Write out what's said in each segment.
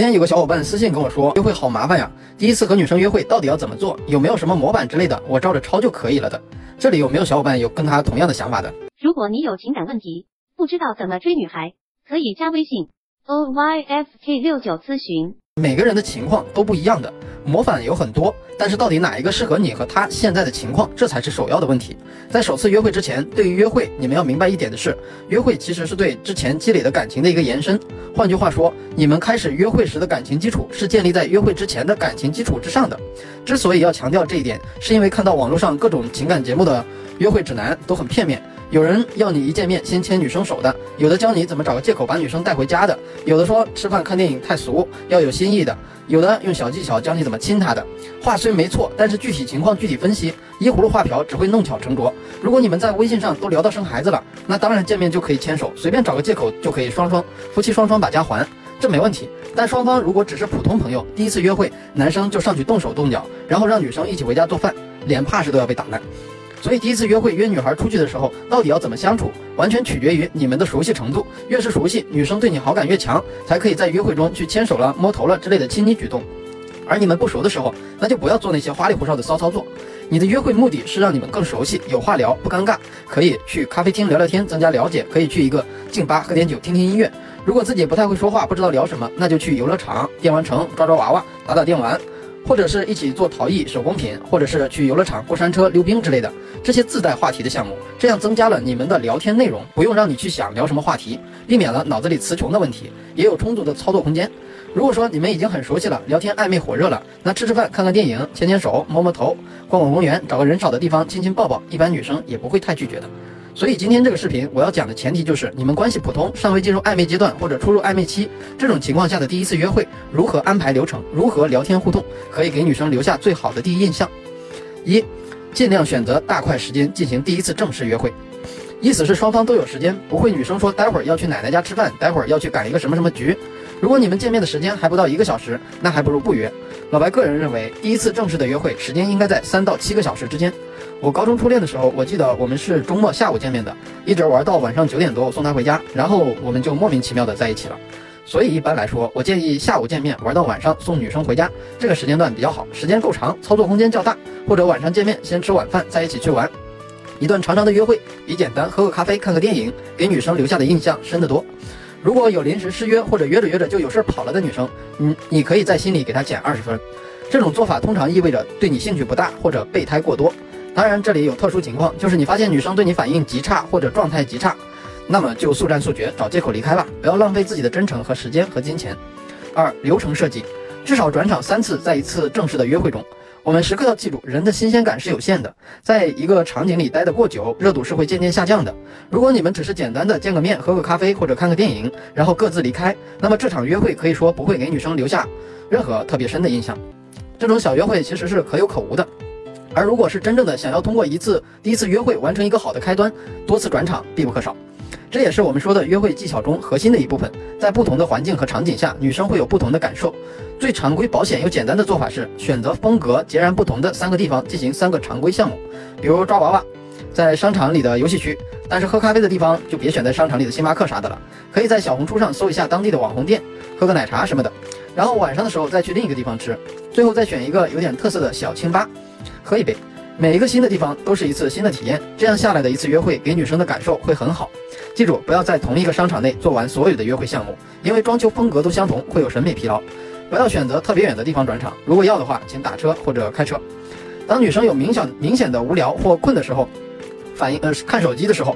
今天有个小伙伴私信跟我说，约会好麻烦呀，第一次和女生约会到底要怎么做？有没有什么模板之类的？我照着抄就可以了的。这里有没有小伙伴有跟他同样的想法的？如果你有情感问题，不知道怎么追女孩，可以加微信 o y f k 六九咨询。每个人的情况都不一样的，模板有很多，但是到底哪一个适合你和他现在的情况，这才是首要的问题。在首次约会之前，对于约会，你们要明白一点的是，约会其实是对之前积累的感情的一个延伸。换句话说，你们开始约会时的感情基础是建立在约会之前的感情基础之上的。之所以要强调这一点，是因为看到网络上各种情感节目的约会指南都很片面。有人要你一见面先牵女生手的，有的教你怎么找个借口把女生带回家的，有的说吃饭看电影太俗，要有新意的，有的用小技巧教你怎么亲她的。话虽没错，但是具体情况具体分析，依葫芦画瓢只会弄巧成拙。如果你们在微信上都聊到生孩子了，那当然见面就可以牵手，随便找个借口就可以双双夫妻双双把家还，这没问题。但双方如果只是普通朋友，第一次约会，男生就上去动手动脚，然后让女生一起回家做饭，脸怕是都要被打烂。所以第一次约会约女孩出去的时候，到底要怎么相处，完全取决于你们的熟悉程度。越是熟悉，女生对你好感越强，才可以在约会中去牵手了、摸头了之类的亲昵举动。而你们不熟的时候，那就不要做那些花里胡哨的骚操作。你的约会目的是让你们更熟悉，有话聊，不尴尬。可以去咖啡厅聊聊天，增加了解；可以去一个静吧喝点酒，听听音乐。如果自己不太会说话，不知道聊什么，那就去游乐场、电玩城抓抓娃娃，打打电玩。或者是一起做陶艺手工品，或者是去游乐场过山车、溜冰之类的这些自带话题的项目，这样增加了你们的聊天内容，不用让你去想聊什么话题，避免了脑子里词穷的问题，也有充足的操作空间。如果说你们已经很熟悉了，聊天暧昧火热了，那吃吃饭、看看电影、牵牵手、摸摸头、逛逛公园、找个人少的地方亲亲抱抱，一般女生也不会太拒绝的。所以今天这个视频我要讲的前提就是，你们关系普通，尚未进入暧昧阶段或者初入暧昧期，这种情况下的第一次约会，如何安排流程，如何聊天互动，可以给女生留下最好的第一印象。一，尽量选择大块时间进行第一次正式约会，意思是双方都有时间，不会女生说待会儿要去奶奶家吃饭，待会儿要去赶一个什么什么局。如果你们见面的时间还不到一个小时，那还不如不约。老白个人认为，第一次正式的约会时间应该在三到七个小时之间。我高中初恋的时候，我记得我们是周末下午见面的，一直玩到晚上九点多，我送她回家，然后我们就莫名其妙的在一起了。所以一般来说，我建议下午见面玩到晚上送女生回家，这个时间段比较好，时间够长，操作空间较大。或者晚上见面先吃晚饭，再一起去玩。一段长长的约会比简单喝个咖啡、看个电影给女生留下的印象深得多。如果有临时失约或者约着约着就有事跑了的女生，嗯，你可以在心里给她减二十分。这种做法通常意味着对你兴趣不大或者备胎过多。当然，这里有特殊情况，就是你发现女生对你反应极差或者状态极差，那么就速战速决，找借口离开吧，不要浪费自己的真诚和时间和金钱。二、流程设计，至少转场三次，在一次正式的约会中，我们时刻要记住，人的新鲜感是有限的，在一个场景里待得过久，热度是会渐渐下降的。如果你们只是简单的见个面、喝个咖啡或者看个电影，然后各自离开，那么这场约会可以说不会给女生留下任何特别深的印象。这种小约会其实是可有可无的。而如果是真正的想要通过一次第一次约会完成一个好的开端，多次转场必不可少。这也是我们说的约会技巧中核心的一部分。在不同的环境和场景下，女生会有不同的感受。最常规、保险又简单的做法是选择风格截然不同的三个地方进行三个常规项目，比如抓娃娃，在商场里的游戏区；但是喝咖啡的地方就别选在商场里的星巴克啥的了，可以在小红书上搜一下当地的网红店，喝个奶茶什么的。然后晚上的时候再去另一个地方吃，最后再选一个有点特色的小清吧。喝一杯，每一个新的地方都是一次新的体验，这样下来的一次约会给女生的感受会很好。记住，不要在同一个商场内做完所有的约会项目，因为装修风格都相同，会有审美疲劳。不要选择特别远的地方转场，如果要的话，请打车或者开车。当女生有明显明显的无聊或困的时候，反应呃看手机的时候，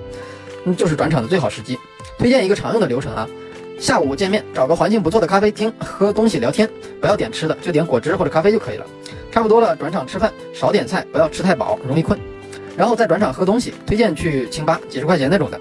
嗯就是转场的最好时机。推荐一个常用的流程啊，下午见面，找个环境不错的咖啡厅喝东西聊天，不要点吃的，就点果汁或者咖啡就可以了。差不多了，转场吃饭，少点菜，不要吃太饱，容易困。然后再转场喝东西，推荐去清吧，几十块钱那种的，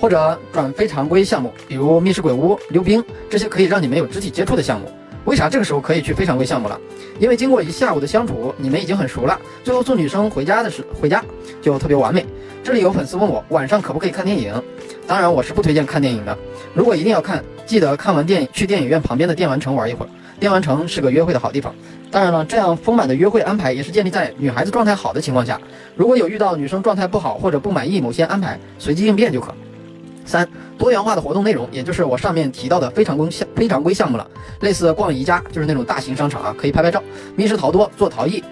或者转非常规项目，比如密室鬼屋、溜冰这些可以让你们有肢体接触的项目。为啥这个时候可以去非常规项目了？因为经过一下午的相处，你们已经很熟了，最后送女生回家的时回家就特别完美。这里有粉丝问我晚上可不可以看电影？当然我是不推荐看电影的。如果一定要看，记得看完电影去电影院旁边的电玩城玩一会儿。电玩城是个约会的好地方。当然了，这样丰满的约会安排也是建立在女孩子状态好的情况下。如果有遇到女生状态不好或者不满意某些安排，随机应变就可。三，多元化的活动内容，也就是我上面提到的非常规项非常规项目了，类似逛宜家，就是那种大型商场啊，可以拍拍照；密室逃脱、做陶艺、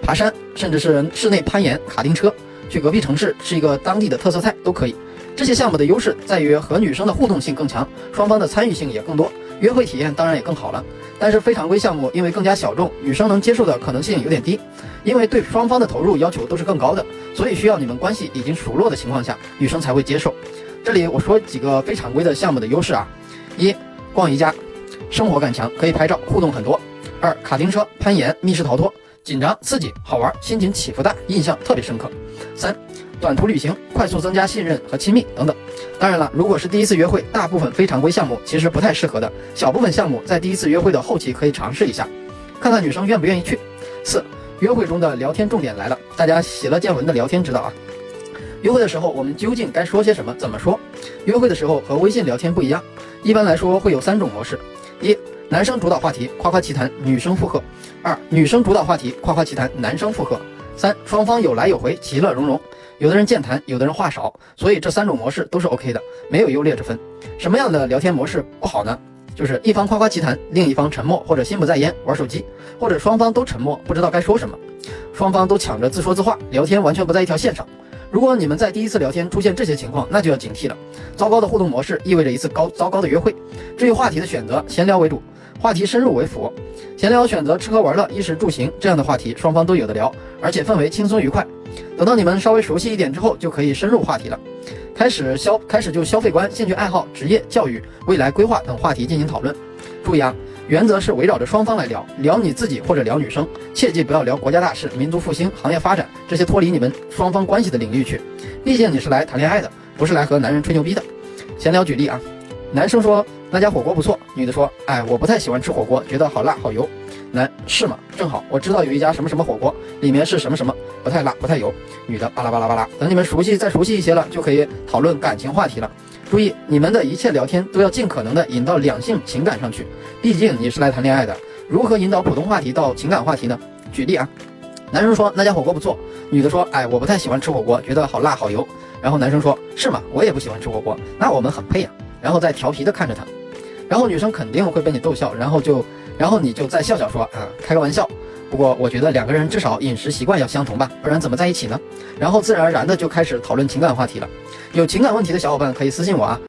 爬山，甚至是室内攀岩、卡丁车，去隔壁城市吃一个当地的特色菜都可以。这些项目的优势在于和女生的互动性更强，双方的参与性也更多，约会体验当然也更好了。但是非常规项目因为更加小众，女生能接受的可能性有点低，因为对双方的投入要求都是更高的，所以需要你们关系已经熟络的情况下，女生才会接受。这里我说几个非常规的项目的优势啊：一、逛宜家，生活感强，可以拍照，互动很多；二、卡丁车、攀岩、密室逃脱，紧张、刺激、好玩，心情起伏大，印象特别深刻；三、短途旅行，快速增加信任和亲密等等。当然了，如果是第一次约会，大部分非常规项目其实不太适合的，小部分项目在第一次约会的后期可以尝试一下，看看女生愿不愿意去。四、约会中的聊天重点来了，大家喜乐见闻的聊天知道啊。约会的时候，我们究竟该说些什么？怎么说？约会的时候和微信聊天不一样，一般来说会有三种模式：一、男生主导话题，夸夸其谈，女生附和；二、女生主导话题，夸夸其谈，男生附和；三、双方有来有回，其乐融融。有的人健谈，有的人话少，所以这三种模式都是 OK 的，没有优劣之分。什么样的聊天模式不好呢？就是一方夸夸其谈，另一方沉默或者心不在焉玩手机，或者双方都沉默，不知道该说什么，双方都抢着自说自话，聊天完全不在一条线上。如果你们在第一次聊天出现这些情况，那就要警惕了。糟糕的互动模式意味着一次高糟糕的约会。至于话题的选择，闲聊为主，话题深入为辅。闲聊选择吃喝玩乐、衣食住行这样的话题，双方都有的聊，而且氛围轻松愉快。等到你们稍微熟悉一点之后，就可以深入话题了，开始消开始就消费观、兴趣爱好、职业、教育、未来规划等话题进行讨论。注意啊！原则是围绕着双方来聊，聊你自己或者聊女生，切记不要聊国家大事、民族复兴、行业发展这些脱离你们双方关系的领域去。毕竟你是来谈恋爱的，不是来和男人吹牛逼的。闲聊举例啊，男生说那家火锅不错，女的说，哎，我不太喜欢吃火锅，觉得好辣好油。男是吗？正好我知道有一家什么什么火锅，里面是什么什么，不太辣不太油。女的巴拉巴拉巴拉。等你们熟悉再熟悉一些了，就可以讨论感情话题了。注意，你们的一切聊天都要尽可能的引到两性情感上去，毕竟你是来谈恋爱的。如何引导普通话题到情感话题呢？举例啊，男生说那家火锅不错，女的说，哎，我不太喜欢吃火锅，觉得好辣好油。然后男生说，是吗？我也不喜欢吃火锅，那我们很配呀。然后再调皮的看着他，然后女生肯定会被你逗笑，然后就，然后你就再笑笑说，啊，开个玩笑。不过我觉得两个人至少饮食习惯要相同吧，不然怎么在一起呢？然后自然而然的就开始讨论情感话题了。有情感问题的小伙伴可以私信我啊。